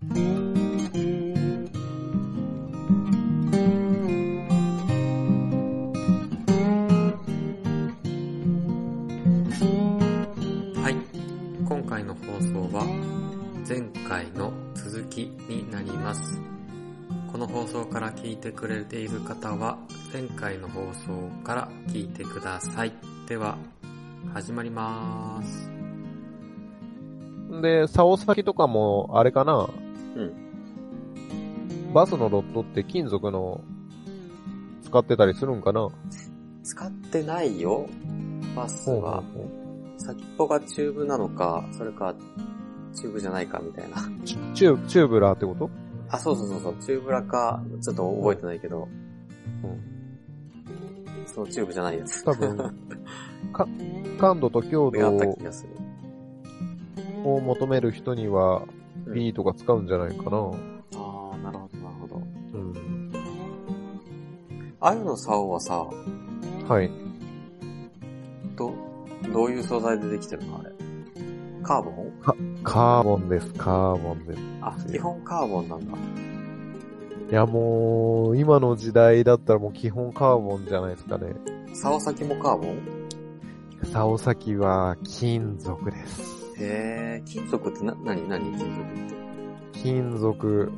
はい。今回の放送は前回の続きになります。この放送から聞いてくれている方は前回の放送から聞いてください。では、始まります。で、竿先とかも、あれかな？うん。バスのロッドって金属の使ってたりするんかな？使ってないよ。バスは。先っぽがチューブなのか、それかチューブじゃないかみたいな。チューブ、チューブラーってこと？あ、そうそうそうそう、チューブラか、ちょっと覚えてないけど、うん。そのチューブじゃないやつ。多分、か、感度と強度。を求める人にはうん B とか使うんじゃないかな。ああ、なるほど、なるほど。うん。あゆの竿はさ、はい。ど、どういう素材でできてるのあれ？カーボン？カーボンです、カーボンです。あ、基本カーボンなんだ。いやもう、今の時代だったらもう基本カーボンじゃないですかね。竿先もカーボン？竿先は金属です。へえ、金属ってな、なになに金属って？金属、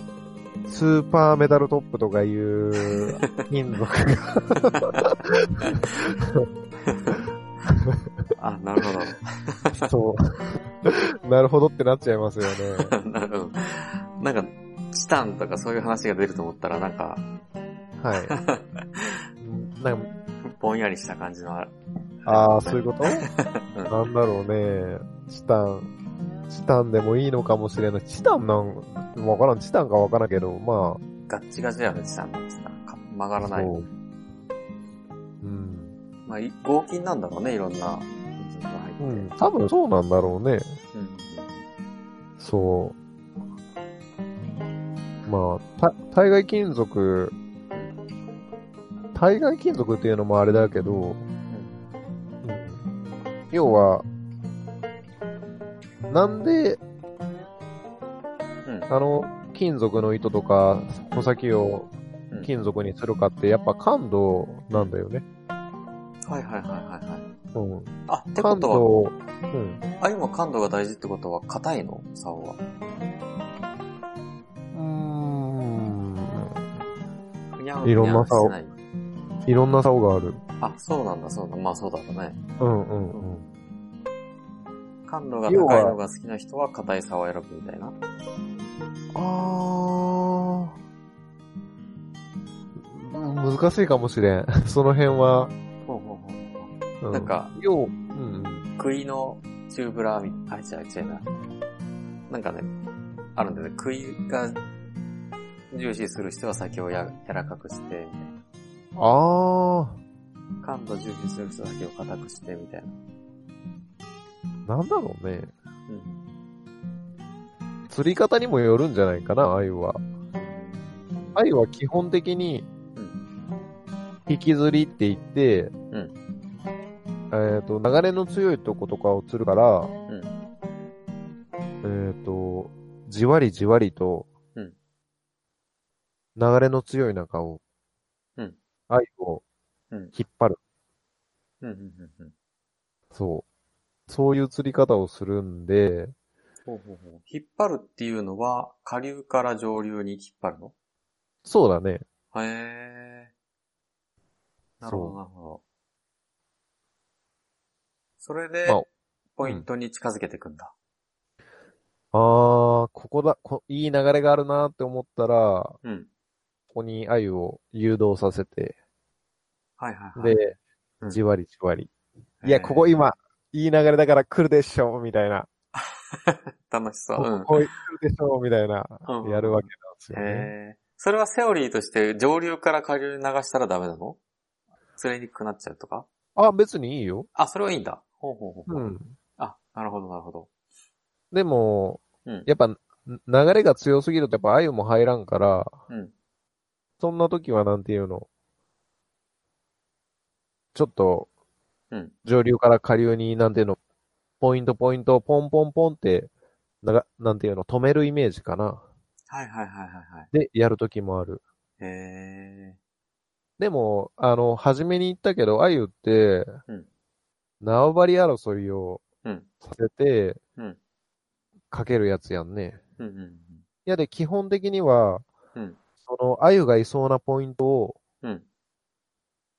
スーパーメダルトップとかいう金属が、あ、なるほど。そう。なるほどってなっちゃいますよね。なるほど。なんか、チタンとかそういう話が出ると思ったら、なんか、はい。なんかぼんやりした感じのある。ああ、そういうこと？うんなんだろうね。チタン。チタンでもいいのかもしれない。チタンなん、わからん。チタンかわからんけど、まガッチガチやね、チタンなんてさ。か曲があ、らない。そう。うん。まあ、い合金なんだろうね、いろんな。うん。多分そうなんだろうね。うんそう。まあ、た、対外金属、対外金属っていうのもあれだけど、うん要は、なんで、うん。あの、金属の糸とか、穂先をうん金属にするかって、やっぱ感度なんだよね。はいはいはいはいはい。うん。あ、ってこ感とは、度、うん。あ、今感度が大事ってことは硬いの？竿は。うーん。いろんな竿いろんな竿がある。あ、そうなんだ、そうなんだ。まあそうだろうね。うんうんうん。感度が高いのが好きな人は硬い竿を選ぶみたいな。あー。難しいかもしれん。その辺は。ほうほうほううなんか、要、うんうん。杭のチューブラーみ、あ、違う違うな。なんかね、あるんだよね。杭が重視する人は先をや柔らかくして、あ感度重視する人は先を硬くして、みたいな。ー。なんだろうね。うん。釣り方にもよるんじゃないかな、鮎は。鮎は基本的に、引き釣りって言って、んえっ、と、流れの強いとことかを釣るから、んえっ、と、じわりじわりと、うん流れの強い中を、うん鮎をうん引っ張る。うん。うん。うん。うん。そう。そういう釣り方をするんで、ほうほうほう。引っ張るっていうのは、下流から上流に引っ張るの？そうだね。へえ。なるほど、なるほど。それでまあ、ポイントに近づけていくんだ。あー、ここだ、こいい流れがあるなって思ったら、こうん。こに鮎を誘導させて、はいはいはい。で、うんじわりじわり。いや、ここ今、いい流れだから来るでしょ、みたいな。楽しそう。こうん。こ来るでしょ、みたいなうんやるわけなんですよね。それはセオリーとして上流から下流に流したらダメなの？釣れにくくなっちゃうとか？あ、別にいいよ。あ、それはいいんだ。ほうほうほう。うん。あ、なるほどなるほど。でも、うんやっぱ、ん流れが強すぎるとやっぱ鮎も入らんから、うん。そんな時はなんていうの、ちょっと、うん。上流から下流に、なんていうの、ポイントポイント、ポンポンポンって、なが、なんていうの、止めるイメージかな。はいはいはいはいはい。でやるときもある。へでも、あの、初めに言ったけど、あゆって、うん縄張り争いをー。うん。させて、うん。かけるやつやんね。うんうんいやで、基本的には、うんその、あゆがいそうなポイントを、うん。うん。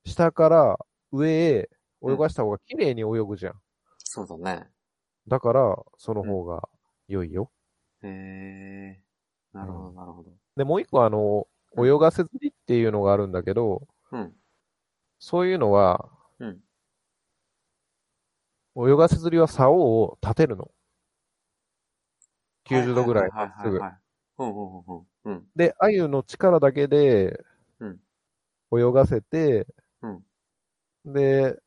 下から上へ泳がした方が綺麗に泳ぐじゃん。そうだね。だから、その方が良いよ。へえー。なるほどなるほど。で、もう一個あの、泳がせ釣りっていうのがあるんだけど、うん。そういうのは、うん。泳がせ釣りは竿を立てるの。90度ぐらいすぐ。はい。うんうんうんうん。うん。で、鮎の力だけでうん、泳がせて、うんで、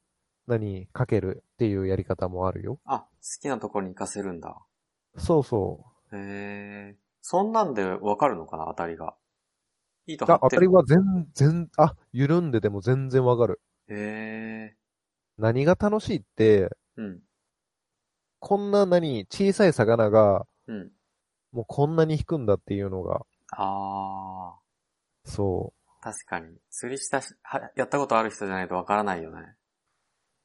何、かけるっていうやり方もあるよ。あ、好きなところに行かせるんだ。そうそへえ。そんなんでわかるのかな当たりが。いいとう。あ、当張ってる。たりは全然、あ、緩んでても全然わかる。へえ。何が楽しいって、うん。こんな何、小さい魚が、うん。もうこんなに引くんだっていうのが、あそー。確かに。釣りしたし、はやったことある人じゃないとわからないよね。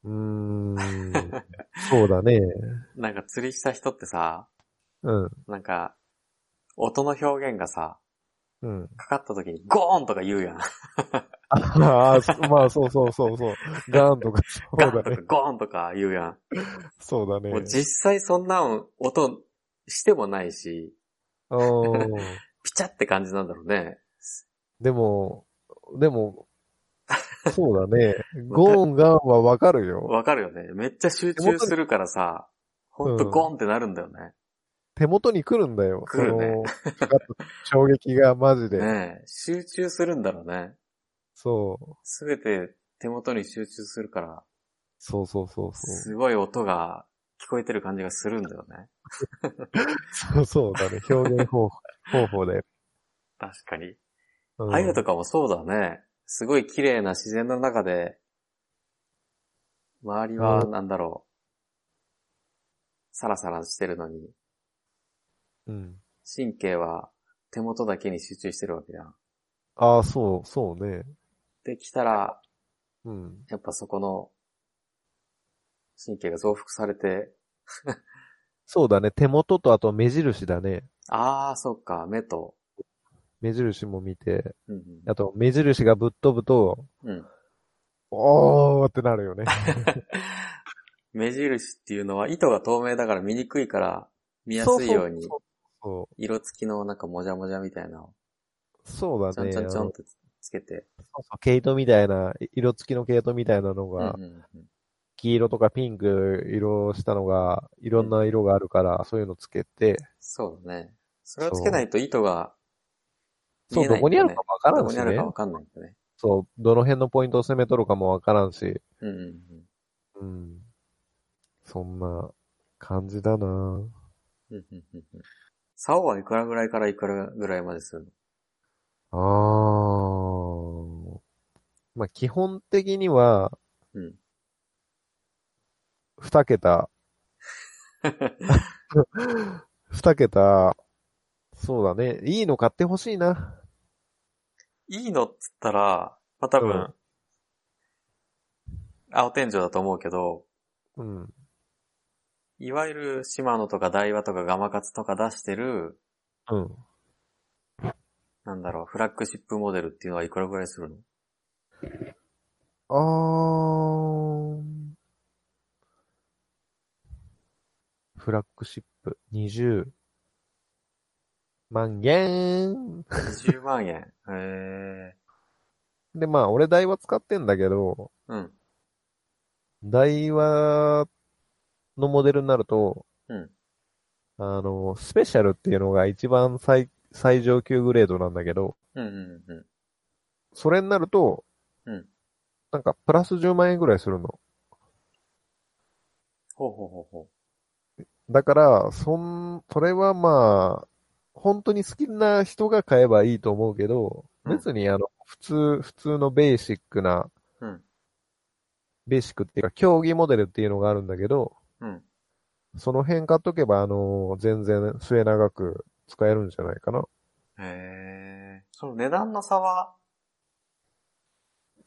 う。うーん、そうだね。なんか釣りした人ってさ、うん、なんか、音の表現がさ、うん。かかった時にゴーンとか言うやん。ああ、そまあ、そうそうそうそう。ガーンとか、そうガーンとかだね。ゴーンとか言うやん。そうだね。もう実際そんな音してもないし、うん。ピチャって感じなんだろうね。でも、でも、そうだね。ゴーンガーンはわかるよ。わかるよね。めっちゃ集中するからさ、ほんとゴーンってなるんだよね。手元に来るんだよ。来るね衝撃がマジで。ねえ、集中するんだろうね。そう。すべて手元に集中するから、そうそうそうそう。すごい音が聞こえてる感じがするんだよね。そうそうだね。表現方法方法で。確かに。うん、アユとかもそうだね。すごい綺麗な自然の中で、周りはなんだろう、サラサラしてるのに、うん。神経は手元だけに集中してるわけじゃん。ああ、そう、そうね。で、来たら、うん。やっぱそこの神経が増幅されて、そうだね。手元とあと目印だね。ああ、そっか、目と、目印も見て、うんあと目印がぶっ飛ぶと、うん。うん。おーってなるよね。目印っていうのは糸が透明だから見にくいから見やすいように色付きのなんかもじゃもじゃみたいなそうだね。ちょんちょんちょんってつけて。そうそう毛糸みたいな、色付きの毛糸みたいなのが、うんうんうん黄色とかピンク色したのが、いろんな色があるから、そういうのつけて、そうだね。それをつけないと糸がそう、どこにあるかわからどんしねこにあるか。わかんないんだね。そう、どの辺のポイントを攻め取るかもわからんし、うんうんうん。そんな感じだなうん。うんうんうんうん竿はいくらぐらいからいくらぐらいまでするの？あー。まあ、基本的には、うん。二桁、二桁、そうだね。いいの買ってほしいな。いいのっつったら、まあ、多分、うん青天井だと思うけど、うん。いわゆるシマノとかダイワとかガマカツとか出してる、うん。なんだろう、フラッグシップモデルっていうのはいくらぐらいするの？あー。フラッグシップ、20万円。?20 万円。へで、まあ、俺台話使ってんだけど、ー。うん。台話のモデルになると、うん。あの、スペシャルっていうのが一番最、最上級グレードなんだけど、うんうんうん。それになると、うん。なんか、プラス10万円ぐらいするの。ほうほうほうほだから、そん、それはまあ、本当に好きな人が買えばいいと思うけど、うん別にあの、普通、普通のベーシックな、う。うん。ベーシックっていうか、競技モデルっていうのがあるんだけど、うん。その辺買っとけば、あの、全然末長く使えるんじゃないかな。へえ。その値段の差は、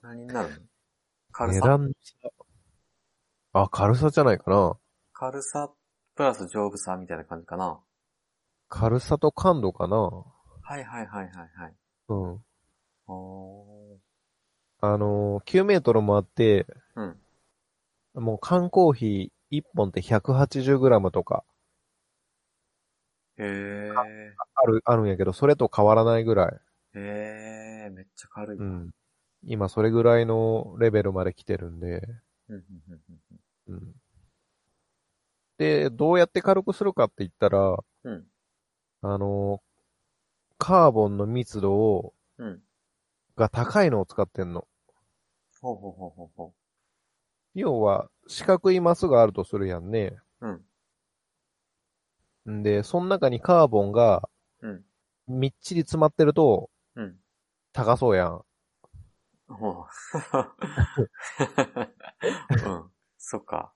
何になるの？軽さ？値段の差？あ、軽さじゃないかな。軽さプラス丈夫さみたいな感じかな。軽さと感度かな。はいはいはいはいはい。うん。おー。あのー、9メートルもあって、うん。もう缶コーヒー1本って 180g とかへえ。ある、あるんやけど、それと変わらないぐらい。へえ、めっちゃ軽い。う。ん。今それぐらいのレベルまで来てるんで、うん。で、どうやって軽くするかって言ったら、うん。あのー、カーボンの密度を、うん。が高いのを使ってんの。ほうほうほうほうほ要は、四角いマスがあるとするやんね。う。うん。んで、その中にカーボンがうん。みっちり詰まってるとうん。高そうやん。ほう。うん。そっか。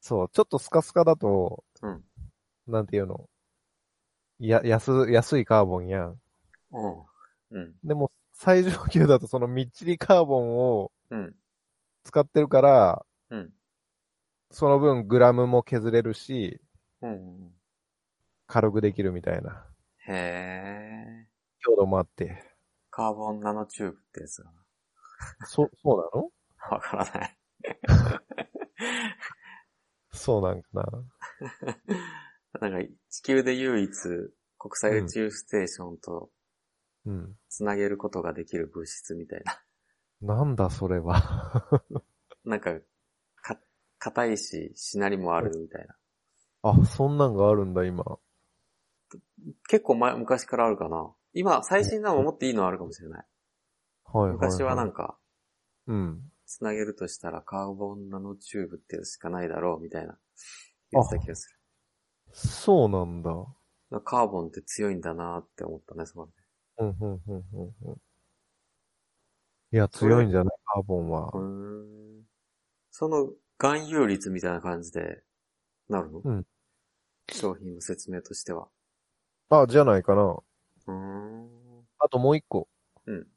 そう、ちょっとスカスカだと、うん。なんていうの？や、安、安いカーボンやん。うん。うん。でも、最上級だとそのみっちりカーボンをうん。使ってるから、うん。その分グラムも削れるし、うん。軽くできるみたいな。へえ。強度もあって。カーボンナノチューブってやつがそ、そうなの？な。わからない。そうなんかな。なんか、地球で唯一国際宇宙ステーションとうん。つなげることができる物質みたいな。なんだそれは。なんか、か、硬いし、しなりもあるみたいな。あ、そんなんがあるんだ今。結構前、昔からあるかな。今、最新なのももっといいのあるかもしれない。はいはい、はい。昔はなんか、うん。つなげるとしたらカーボンナノチューブってやつしかないだろうみたいな。言ってた気がすそうなんだ。る。カーボンって強いんだなって思ったね、そこで。うん、うん、うん、うん。うんいや、強いんじゃない？カーボンはう。ーん。その含有率みたいな感じでなるの？うん。商品の説明としては。あ、じゃないかな。うーん。あともう一個。うん。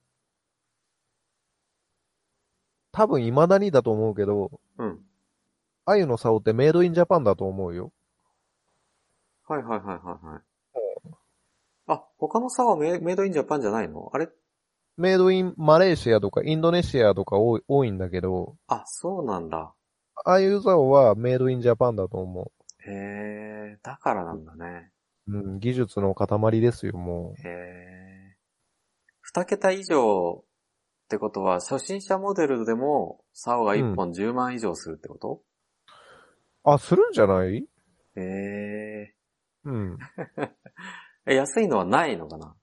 多分未だにだと思うけど、うん。あゆの竿ってメイドインジャパンだと思うよ。はいはいはいはいはい。あ、他の差はメメイドインジャパンじゃないの？あれ？メイドインマレーシアとかインドネシアとか多い多いんだけど、あ、そうなんだ。ああいう竿はメイドインジャパンだと思へえ、だからなんだね。う。うん、技術の塊ですよ、もへえ。二桁以上ってことは、初心者モデルでも、竿が1本10万以上するってこと、う。あ、するんじゃない？へえ。うん。え、安いのはないのかな？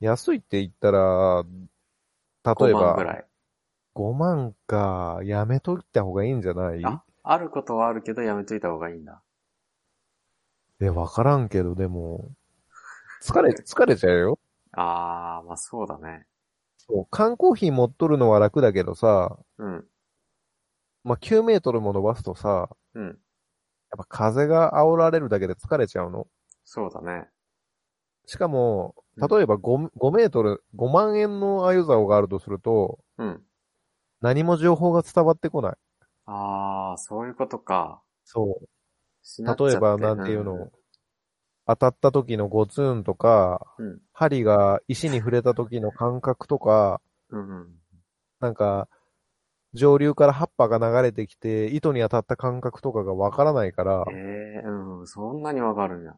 安いって言ったら、例 ?5 え万ぐば、らい。5万か、やめといた方がいいんじゃない？あ、あることはあるけどやめといた方がいいんだ。え、わからんけど、でも、疲れ、疲れちゃうよ。あー、まあそうだね。そう、缶コーヒー持っとるのは楽だけどさ、うん。まあ、9メートルも伸ばすとさ、うん。やっぱ風が煽られるだけで疲れちゃうの？そうだね。しかも、うん例えば 5, 5メートル、5万円の鮎竿があるとすると、うん。何も情報が伝わってこない。あー、そういうことか。そしなっちゃって例えばなんていうの？当たった時のゴツンとか、うん。針が石に触れた時の感覚とか、うん。うん。なんか、上流から葉っぱが流れてきて、糸に当たった感覚とかがわからないから、ええうん。そんなにわかるんや。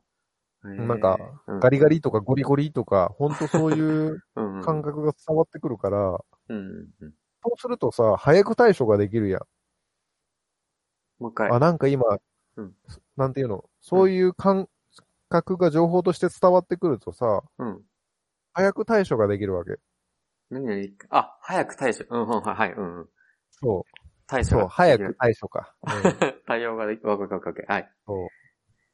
へーなんか、うんガリガリとかゴリゴリとか、ほんとそういう 感覚が伝わってくるから、うんうん。そうするとさ、早く対処ができるやん。もう一回。あ、なんか今、うんなんていうの、そういう感覚が情報として伝わってくるとさ、うん。早く対処ができるわけ。何々あ、早く対処。うん、うん、はい、はい、うんうん。そう。対処そう、早く対処か。うん、対応ができ。わかわかるはい。そう。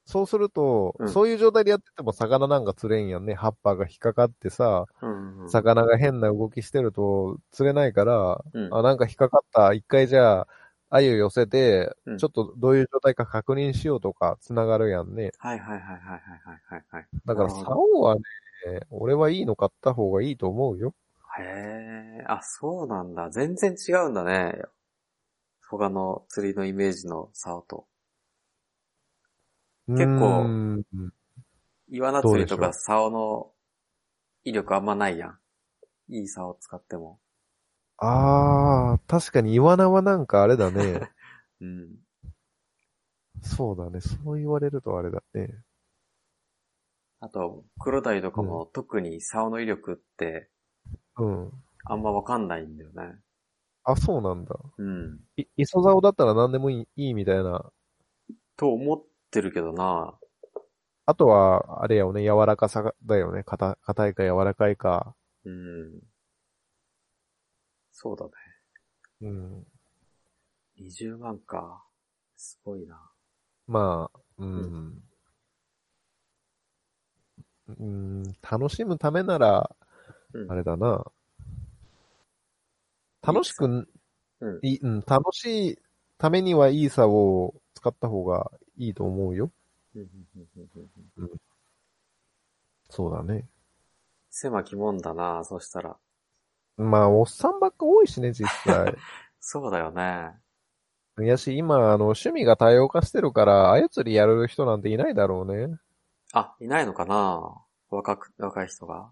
そうすると、うん、そういう状態でやってても魚なんか釣れんやんね。葉っぱが引っかかってさ、うんうん、魚が変な動きしてると釣れないから、うん、あ、なんか引っかかった。一回じゃあ、鮎寄せて、うん、ちょっとどういう状態か確認しようとか、繋がるやんね。はいはいはいはいはいはい、はい。だから、竿はね、俺はいいの買った方がいいと思うよ。へえ、あ、そうなんだ。全然違うんだね。他の釣りのイメージの竿と。結構イワナ釣りとか竿の威力あんまないやん。いい竿使っても。あー、確かにイワナはなんかあれだね。うん。そうだね。そう言われるとあれだね。あと、黒鯛とかも特に竿の威力ってうん。あんまわかんないんだよね。あ、そうなんだ。うん。い、磯竿だったら何でもいいいいみたいな。と思ってるけどな。あとは、あれよね、柔らかさがだよね。硬、硬いか柔らかいか。うん。そうだね。うん。20万か。すごいな。まあ、うん。うん、楽しむためなら、うんあれだな。楽しく、うん。いうん、楽しいためにはいいさを使った方がいいと思うよ。うんそうだね。狭きもんだな、そしたら。まあ、おっさんばっか多いしね、実際。そうだよね。いやし、今、あの、趣味が多様化してるから、操りやる人なんていないだろうね。あ、いないのかな若く、若い人が。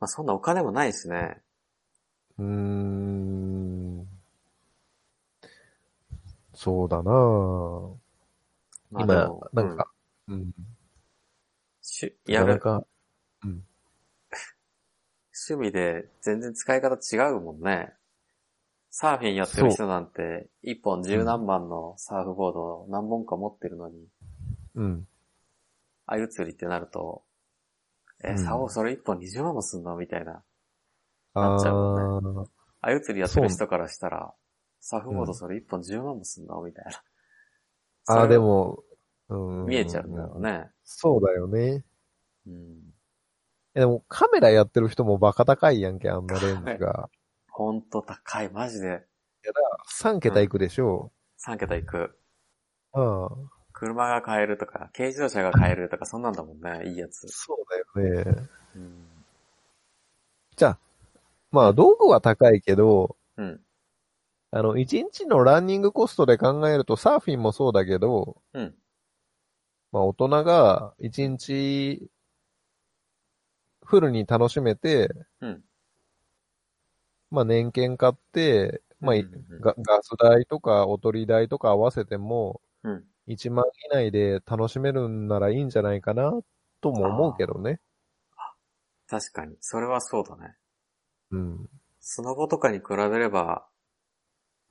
まあ、そんなお金もないしね。うーん。そうだな今まあでも、なんか、うん。うん、しやる、なかなか、趣味で全然使い方違うもんね。サーフィンやってる人なんて、一本十何万のサーフボードを何本か持ってるのに、うん。あゆ釣りってなると、え、うん竿それ一本20万もすんの？みたいな。あなっちゃうもーあゆ釣りやってる人からしたら、サーフボードそれ一本10万もすんの？みたいな。あー、それでも、うん。見えちゃうんだろうね。そうだよね。うん。えでも、カメラやってる人もバカ高いやんけ、あんなレンズが。ほんと高い、マジで。3桁いくでしょ3桁いく。う。ああ。車が買えるとか、軽自動車が買えるとか、そんなんだもんね、いいやつ。そうだよね。うん。じゃあ、まあ、道具は高いけど、うん。あの、1日のランニングコストで考えると、サーフィンもそうだけど、うん。まあ、大人が1日、フルに楽しめて、うん。まあ、年券買って、まあ、ガス代とか、おとり代とか合わせても、うん。1万以内で楽しめるんならいいんじゃないかな、とも思うけどね。確かに。それはそうだね。うん。スノボとかに比べれば、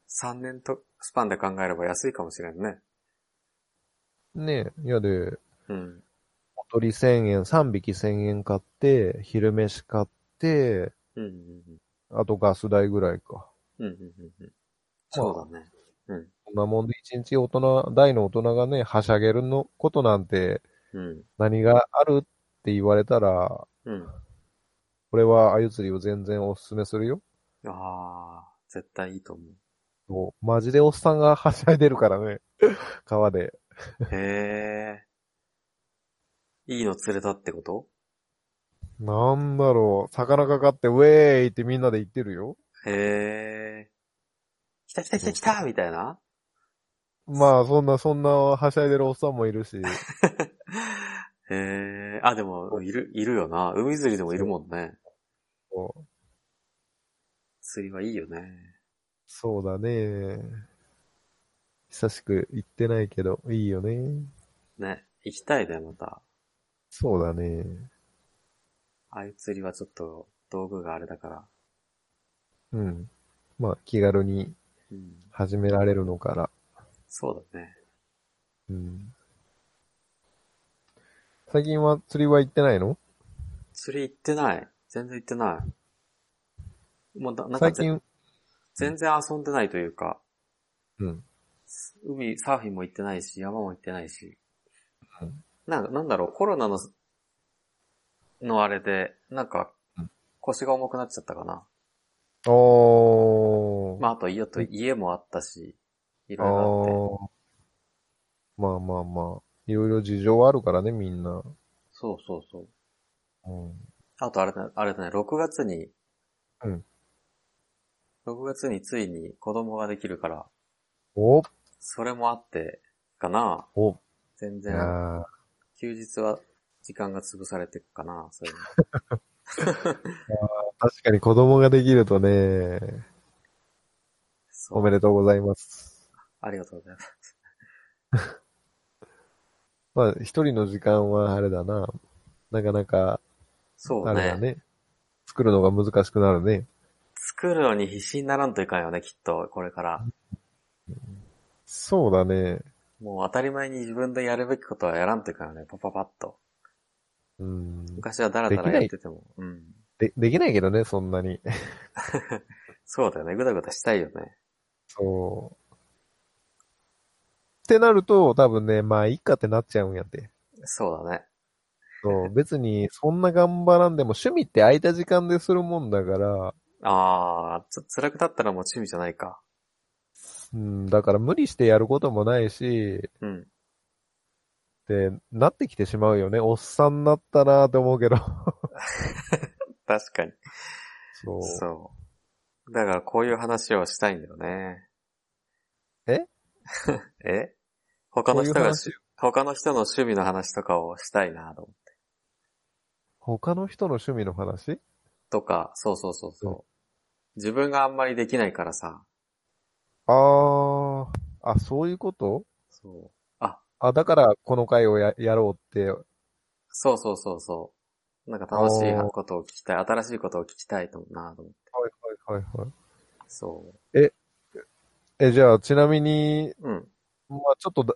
3年と、スパンで考えれば安いかもしれんね。ねえ、いやで、うん。おとり1000円、3匹1000円買って、昼飯買って、うんうんあとガス代ぐらいか。うん。うんうんうんうん。そうだね。うん。こんなもんで1日大人、大の大人がね、はしゃげるのことなんてうん。何があるって言われたら、うん。これは鮎釣りを全然おすすめするよ。ああ、絶対いいと思もうマジでおっさんがはしゃいでるからね。川で。う。へえ。いいの釣れたってこと？なんだろう、魚かかってウェーイってみんなで言ってるよ。へえ。来た来た来た来たみたいな？まあ、そんな、そんなはしゃいでるおっさんもいるし。へえ。あ、でも、いる、いるよな。海釣りでもいるもんね。そう釣りはいいよね。そうだね。久しく行ってないけど、いいよね。ね。行きたいね、また。そうだね。ああいう釣りはちょっと道具があれだから。うん。まあ、気軽にうん。始められるのから。そうだね。うん。最近は釣りは行ってないの？釣り行ってない。全然行ってない。もうだ、なんかぜ最近、全然遊んでないというか、うん。海、サーフィンも行ってないし、山も行ってないし。うんなんか、なんだろう、コロナの、のあれで、なんかうん、腰が重くなっちゃったかな。おー。まあ、あと家と家もあったし、いあろいろあって。ーまあまあまあ。いろいろ事情あるからね、みんな。そうそうそう。うん。あとあれだ、あれだね、6月に、うん。6月についに子供ができるから、おそれもあって、かな。お全いや然、ー休日は時間が潰されていくかな、そういうの。確かに子供ができるとね、そうおめでとうございます。ありがとうございます。まあ、一人の時間はあれだな。なかなか、そうね。あれだね。作るのが難しくなるね。作るのに必死にならんといかんよね、きっと、これから。そうだね。もう当たり前に自分でやるべきことはやらんといかんよね、パパパッと。うん。昔はダラダラやってても。うん。で、できないけどね、そんなに。そうだよね、ぐだぐだしたいよね。そう。ってなると、多分ね、まあ、いいかってなっちゃうんやって。そうだね。そう、別に、そんな頑張らんでも、趣味って空いた時間でするもんだから、あー、つ、辛くなったらもう趣味じゃないか。うん、だから無理してやることもないし、うん。って、なってきてしまうよね。おっさんになったなって思うけど。確かに。そう。そう。だからこういう話をしたいんだよね。え？え？他の人がし、他の人の趣味の話とかをしたいなと思って。他の人の趣味の話？とか、そうそうそうそう。自分があんまりできないからさ。あー、あ、そういうこと？そう。あ、あ、だからこの回をややろうって、そうそうそうそう。なんか楽しいことを聞きたい、新しいことを聞きたいとなと思って。はいはいはいはい。そえ、じゃあ、ちなみに、う。うん。まあちょっとだ、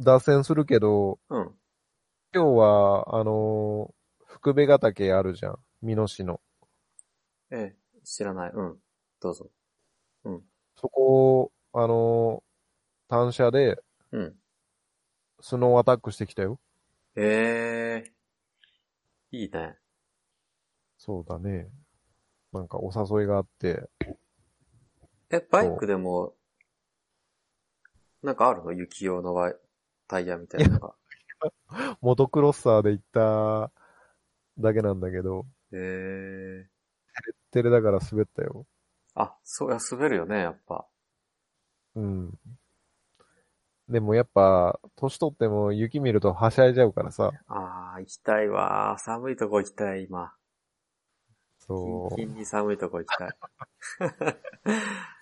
脱線するけど、うん。今日は、あのー福部ヶ岳あるじゃん。美濃市の。ええ、知らない。うん。どうぞ。そこ、あのー単車で、うん。スノーアタックしてきたよ。ええいいね。そうだね。なんかお誘いがあって。え、バイクでも、なんかあるの？雪用のタイヤみたいなのが。モトクロッサーで行っただけなんだけど、ええテレだから滑ったよ。あ、そうや、滑るよね、やっぱ。うん。でもやっぱ、年取っても雪見るとはしゃいじゃうからさ。ああ、行きたいわ。寒いとこ行きたい、今。そキンキンに寒いとこ行きたい。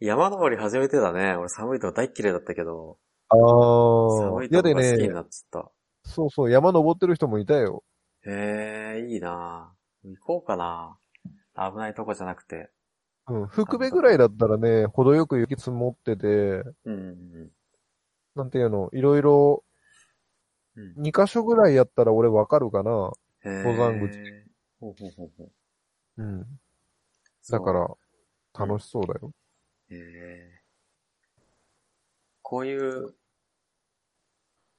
山登り初めてだね。俺寒いとこ大っ嫌いだったけど、う。ああ。寒いと好きにね、なっちゃっそうそう、山登ってる人もいたよ。た。へえ、いいな行こうかな。危ないとこじゃなくて。うん。福部ぐらいだったらね、程よく雪積もってて、うんうんなんていうの、いろいろ、うん。2箇所ぐらいやったら俺わかるかな。へー登山口。ほうほうほうほう。うん。だから、楽しそうだよ。へえ。こういう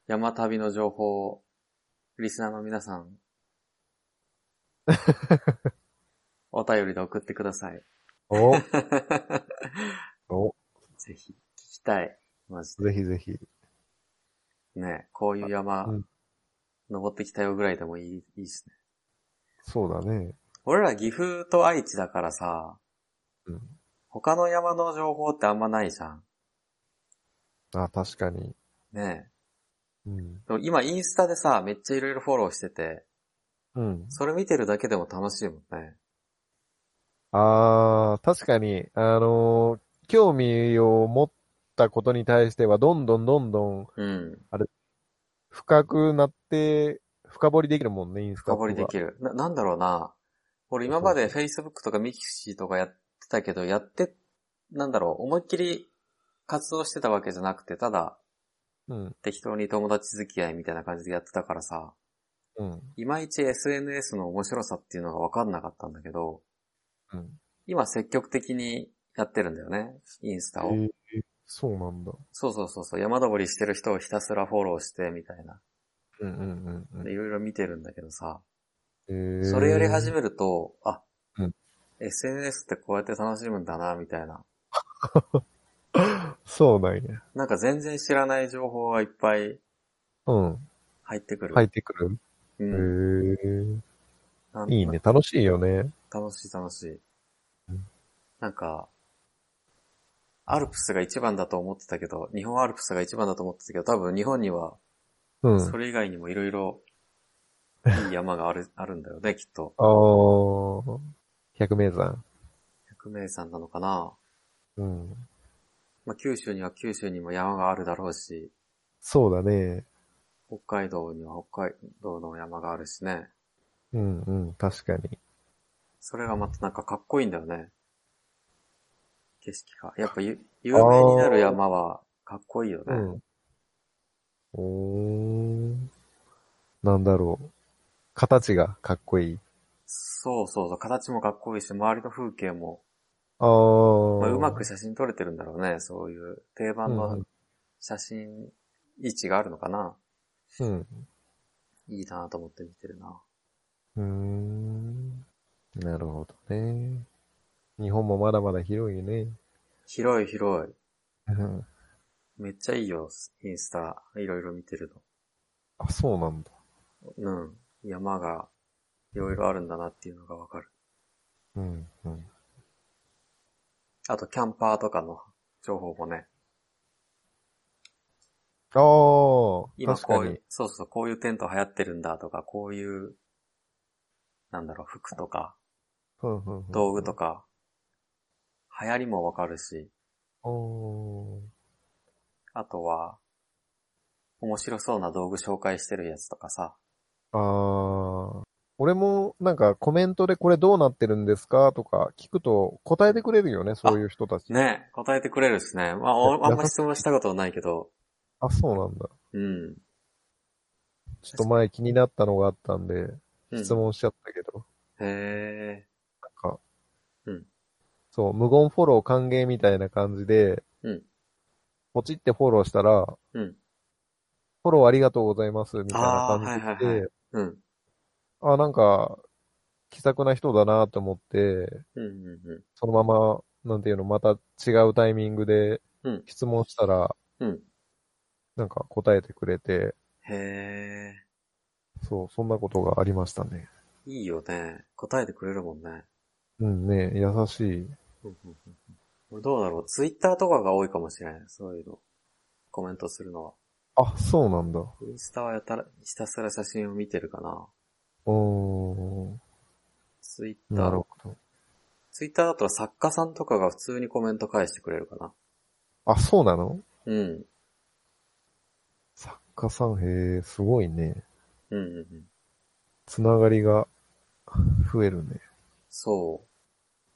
山旅の情報をリスナーの皆さん お便りで送ってください。お おぜひ、聞きたい。マジぜひぜひ。で。ねこういう山、うん登ってきたよぐらいでもいい、いいっすね。そうだね。俺ら岐阜と愛知だからさ、うん。他の山の情報ってあんまないじゃん。あ、確かに。ねうん。でも今インスタでさ、めっちゃいろいろフォローしてて、うん。それ見てるだけでも楽しいもんね。あー、確かに、あのー興味を持ったことに対しては、どんどんどんどんうん。深くなって、深掘りできるもんね、インスタ深掘りできる。る。な、なんだろうな。俺今まで Facebook とかミキシーとかやってたけど、やって、なんだろう、思いっきり活動してたわけじゃなくて、ただうん。適当に友達付き合いみたいな感じでやってたからさ、うん。いまいち SNS の面白さっていうのが分かんなかったんだけど、うん。今積極的にやってるんだよね、インスタを。えーそうなんだ。そうそうそうそう、山登りしてる人をひたすらフォローしてみたいな。うんうんうんでいろいろ見てるんだけどさ、うん。えーそれやり始めると、あ、うん SNS ってこうやって楽しむんだな、みたいな。そうなんや。なんか全然知らない情報がいっぱいうん。入ってくる。入ってくる。うへん。ーなんいいね。楽しいよね。楽しい楽しいうん。なんか、アルプスが一番だと思ってたけど、日本アルプスが一番だと思ってたけど、多分日本には、うん。それ以外にもいろいろ、いい山がある、あるんだよね、きっと。あー。百名山。百名山なのかな？うん。まあ、九州には九州にも山があるだろうし、そうだね。北海道には北海道の山があるしね。うんうん。確かに。それがまたなんかかっこいいんだよね。景色が。やっぱゆ有名になる山はかっこいいよね。うん。おー。なんだろう。形がかっこいい。そうそうそう、形もかっこいいし、周りの風景も、あー。まあ、うまく写真撮れてるんだろうね。そういう定番のん写真位置があるのかな。うん。いいなと思って見てるな。うーん。なるほどね。日本もまだまだ広いね。広い広い。うんめっちゃいいよ、インスタ。いろいろ見てるあ、そうなんだ。の。うん。山がいろいろあるんだなっていうのがわかる。うん、うん。あと、キャンパーとかの情報もね。ああ、今確かにこういう。、そうそう、こういうテント流行ってるんだとか、こういう、なんだろう、服とか、うんうんうん道具とか、流行りもわかるし、おーあとは、面白そうな道具紹介してるやつとかさ。ああ。俺もなんかコメントでこれどうなってるんですかとか聞くと答えてくれるよね、そういう人たち。ね、答えてくれるしね。まあ、おあんま質問したことはないけど、あ、そうなんだ。うん。ちょっと前気になったのがあったんで、うん質問しちゃったけど、へなんか、うんそう、無言フォロー歓迎みたいな感じで、うんポチってフォローしたら、ー。うん。フォローありがとうございます、みたいな感じで、はいはいはいうん。あ、なんか、気さくな人だなと思って、うんうんうそのまま、なんていうの、また違うタイミングでうん質問したら、ん。うん。なんか答えてくれて、へそう、そんなことがありましたね。ー。いいよね。答えてくれるもんね。うんね、優しい。うんうんうん俺どうだろう。ツイッターとかが多いかもしれない。そういうの。コメントするのは。あ、そうなんだ。インスタはやたら、ひたすら写真を見てるかな。おー、ツイッターなるほ。ど。ツイッターだと作家さんとかが普通にコメント返してくれるかな。あ、そうなの？うん。作家さん、へえ、すごいね。うんうんうん。つながりが増えるね。そう。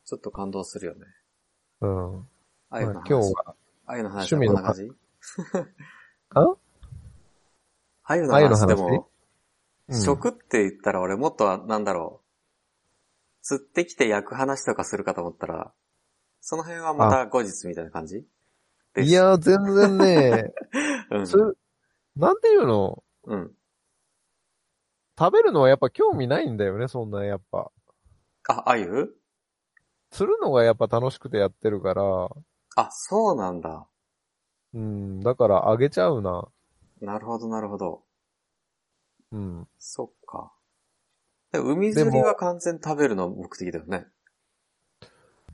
ちょっと感動するよね。うん。あゆの話。まあ今日は、あゆの話は趣味のこんな感じ？あ？あゆの話？でも、うん食って言ったら俺もっとは、なんだろう。釣ってきて焼く話とかするかと思ったら、その辺はまた後日みたいな感じ？い、や、全然ね、うん。それ、なんていうの？うん。食べるのはやっぱ興味ないんだよね、そんなやっぱ。あ、あゆ釣るのがやっぱ楽しくてやってるから、あ、そうなんだ。うん、だからあげちゃうな。なるほど、なるほど。うん。そっか。で海釣りは完全食べるの目的だよね。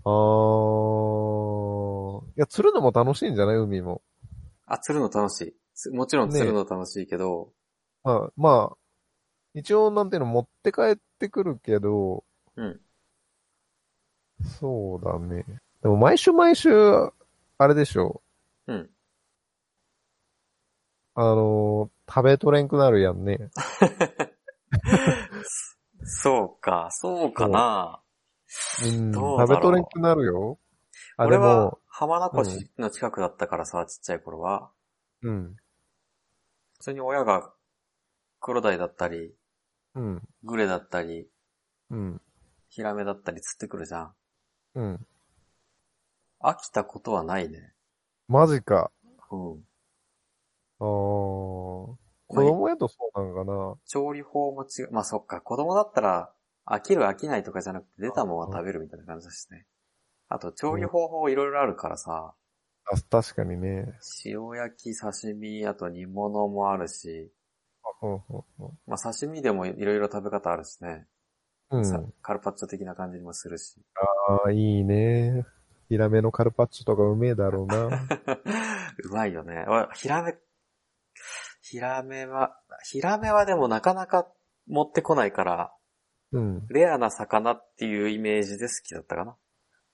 あー。いや、釣るのも楽しいんじゃない？海も。あ、釣るの楽しい。つもちろん釣るの楽しいけど、まあ、まあ、一応なんていうの持って帰ってくるけど、うん。そうだね。でも毎週毎週、あれでしょ。うん。あのー食べとれんくなるやんね。そうか、そうかな。うん、どうだろう食べとれんくなるよ。あ、で俺はも、浜名湖市の近くだったからさ、ちっちゃい頃は。うん、普通に親が黒鯛だったり、うん、グレだったり、うん、ヒラメだったり釣ってくるじゃん。うん。飽きたことはないね。マジか。うん。あー。子供やとそうなんかな。調理法も違う。まあそっか、子供だったら飽きる飽きないとかじゃなくて出たものは食べるみたいな感じだしね。あと調理方法いろいろあるからさ、あ、確かにね。塩焼き、刺身、あと煮物もあるし、まあ刺身でもいろいろ食べ方あるしね。うん。さカルパッチョ的な感じにもするし。ああ、いいね。ヒラメのカルパッチョとかうめえだろうな。うまいよね。おヒラメ、ヒラメは、ヒラメはでもなかなか持ってこないから、うん。レアな魚っていうイメージで好きだったかな。う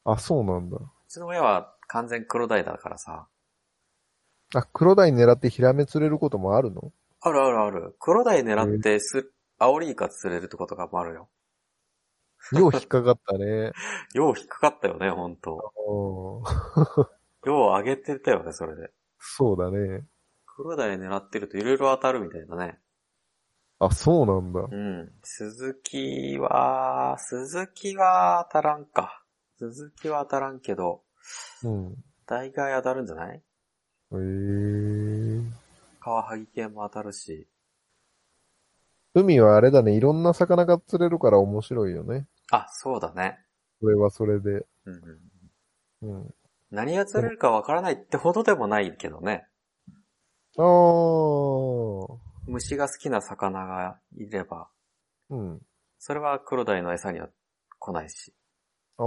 あ、そうなんだ。ちの親は完全黒鯛だからさ。あ、黒鯛狙ってヒラメ釣れることもあるの？あるあるある。黒鯛狙ってす、アオリイカ釣れるってことがもあるよ。よう引っかかったね。よう引っかかったよね、ほんと。うんよう上げてたよね、それで。そうだね。黒鯛狙ってると色々当たるみたいなね。あ、そうなんだ。うん。鈴木は、鈴木は当たらんか。鈴木は当たらんけど、うん。大概当たるんじゃない？へえ。カワハギ系も当たるし。海はあれだね、いろんな魚が釣れるから面白いよね。あ、そうだね。それはそれで。うんうん、うん。何が釣れるかわからないってほどでもないけどね。あー。虫が好きな魚がいれば、うん。それは黒鯛の餌には来ないし。あー。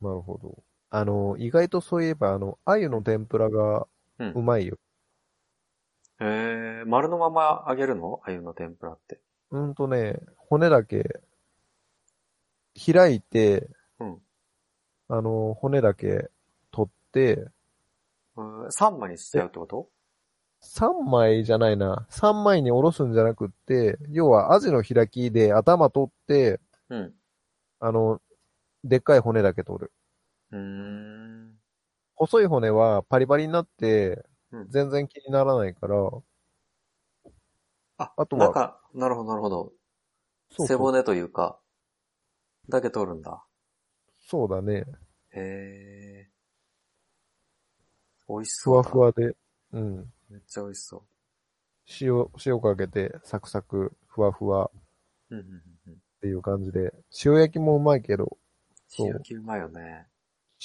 なるほど。あの、意外とそういえば、あの、鮎の天ぷらがうんうまいよ。へえ、丸のまま揚げるの？鮎の天ぷらって。うんとね、骨だけ、開いて、うん。あの、骨だけ取って、うん三枚にしちゃうってこと？3枚じゃないな。3枚におろすんじゃなくって、要はアジの開きで頭取って、うん。あの、でっかい骨だけ取る。うーん。細い骨はパリパリになってうん、全然気にならないから、あ、あとはなんか、なるほどなるほど。そう背骨というか、だけ取るんだ。そうだね。へえ。美味しふわそうだ。ふわで、うん。めっちゃ美味しそ塩、塩かけて、サクサク、ふわふわっう。うんうんうんうん。ていう感じで、塩焼きもうまいけど、そう塩焼きうまいよね。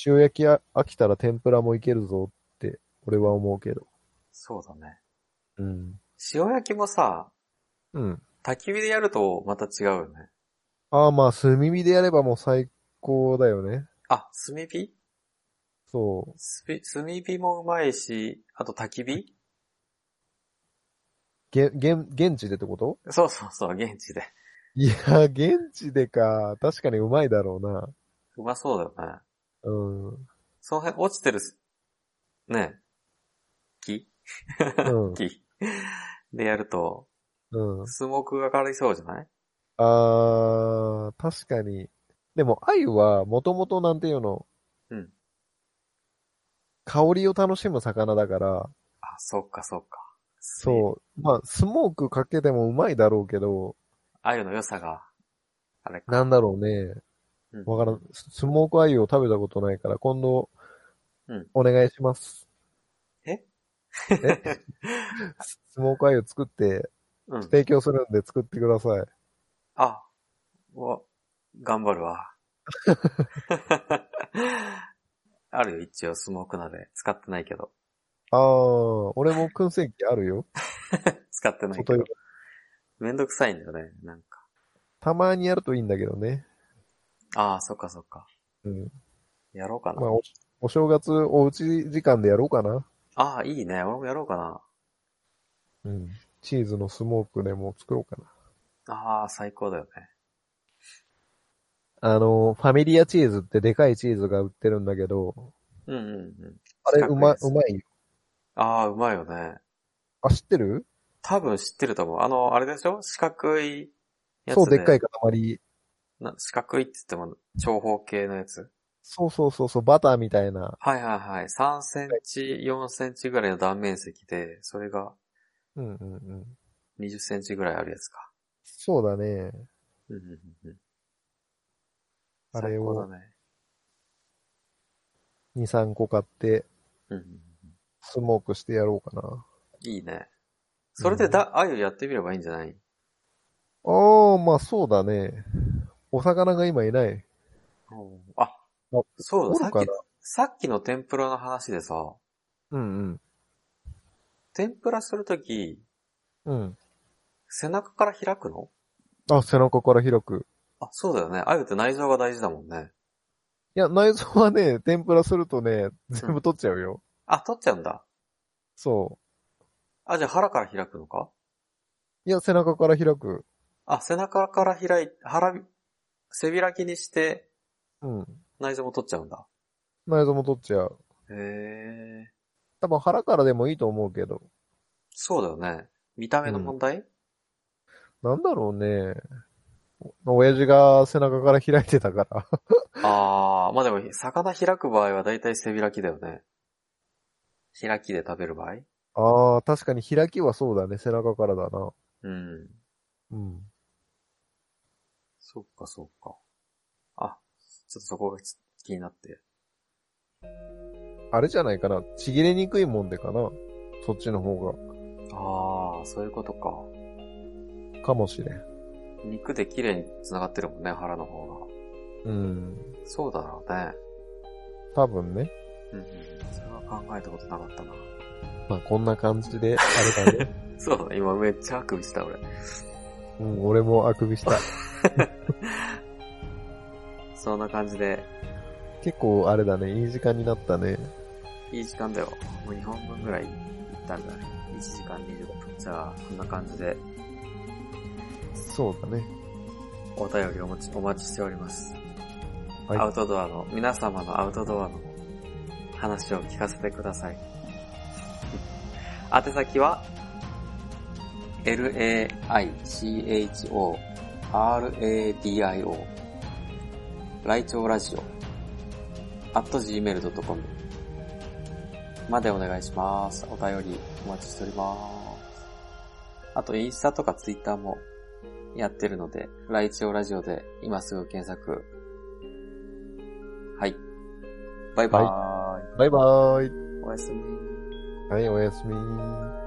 塩焼きあ飽きたら天ぷらもいけるぞって、俺は思うけど。そうだね。うん。塩焼きもさ、うん。焚き火でやるとまた違うよね。ああ、まあ、炭火でやればもう最高だよね。あ、炭火？そう。炭火もうまいし、あと焚き火？げ、げん、現地でってこと？そうそうそう、現地で。いや、現地でか。確かにうまいだろうな。うまそうだよね。うん。その辺落ちてるす、ね木？うん。木？でやると、うん。スモークがかかりそうじゃない？あー、確かに。でも、鮎は、もともとなんていうの、うん。香りを楽しむ魚だから、あ、そっかそっか。そう。まあ、スモークかけてもうまいだろうけど、鮎の良さが、あれか。なんだろうね。うんわからん。ススモーク鮎を食べたことないから、今度、うんお願いします。え？え？ス スモーク鮎作って、うん。提供するんで作ってください。あ、お、頑張るわ。あるよ、一応スモーク鍋。使ってないけど。あー、俺も燻製機あるよ。使ってないけど。めんどくさいんだよね、なんか。たまにやるといいんだけどね。ああ、そっかそっか。うん。やろうかな。まあ、おお正月おうち時間でやろうかな。ああ、いいね。俺もやろうかな。うん。チーズのスモークでも作ろうかな。ああ、最高だよね。あの、ファミリアチーズってでかいチーズが売ってるんだけど、うんうんうん。あれうま、うまいよ。ああ、うまいよね。あ、知ってる？多分知ってると思う。あの、あれでしょ？四角いやつそう、でっかいか。塊。な四角いって言っても長方形のやつ？そうそうそうそう、バターみたいな。はいはいはい。3センチ、4センチぐらいの断面積で、それがうんうんうん。20センチぐらいあるやつか。そうだね。うんうんうんうん。あれを最高だね。2、3個買って、うんうんうん。スモークしてやろうかな。いいね。それでだ、あゆやってみればいいんじゃない？あー、まあそうだね。お魚が今いない。あ、あそうだ、さっきさっきの天ぷらの話でさ、うん天ぷらするとき、うん。うん。背中から開くの？あ、背中から開く。あ、そうだよね。あゆって内臓が大事だもんね。いや、内臓はね、天ぷらするとね、全部取っちゃうよ。あ、取っちゃうんだ。そあ、じゃあ腹から開くのか？う。いや、背中から開く。あ、背中から開い、腹び、背開きにしてうん。内臓も取っちゃうんだ。内臓も取っちゃう。へえ。多分腹からでもいいと思うけど。そうだよね。見た目の問題、なんだろうね。お親父が背中から開いてたから。あー、まあでも、魚開く場合はだいたい背開きだよね。開きで食べる場合？ああ、確かに開きはそうだね。背中からだな。うん。うん。そっかそっか。あ、ちょっとそこがち気になって。あれじゃないかな。ちぎれにくいもんでかな。そっちの方あー、そういうことか。が。かもしれん。肉で綺麗に繋がってるもんね、腹の方が。うん。そうだろうね。多分ね。うんうん。それは考えたことなかったな。まあこんな感じで、あれだね。そうだね、今めっちゃあくびした俺。うん、俺もあくびした。そんな感じで、結構あれだね。いい時間になったね。いい時間だよ。もう2本分ぐらい行ったんだね。1時間20分。じゃあ、こんな感じでそうだね。お便りお待ち、お待ちしております。はいアウトドアの、皆様のアウトドアの話を聞かせてください。宛先は、laicho, radio, ライチョウラジオ、at gmail.com までお願いします。お便りお待ちしております。あと、インスタとかツイッターもやってるので、ライチョウラジオで今すぐ検索。はい。バイバーイ。バイバーイ。おやすみ。はい、おやすみ。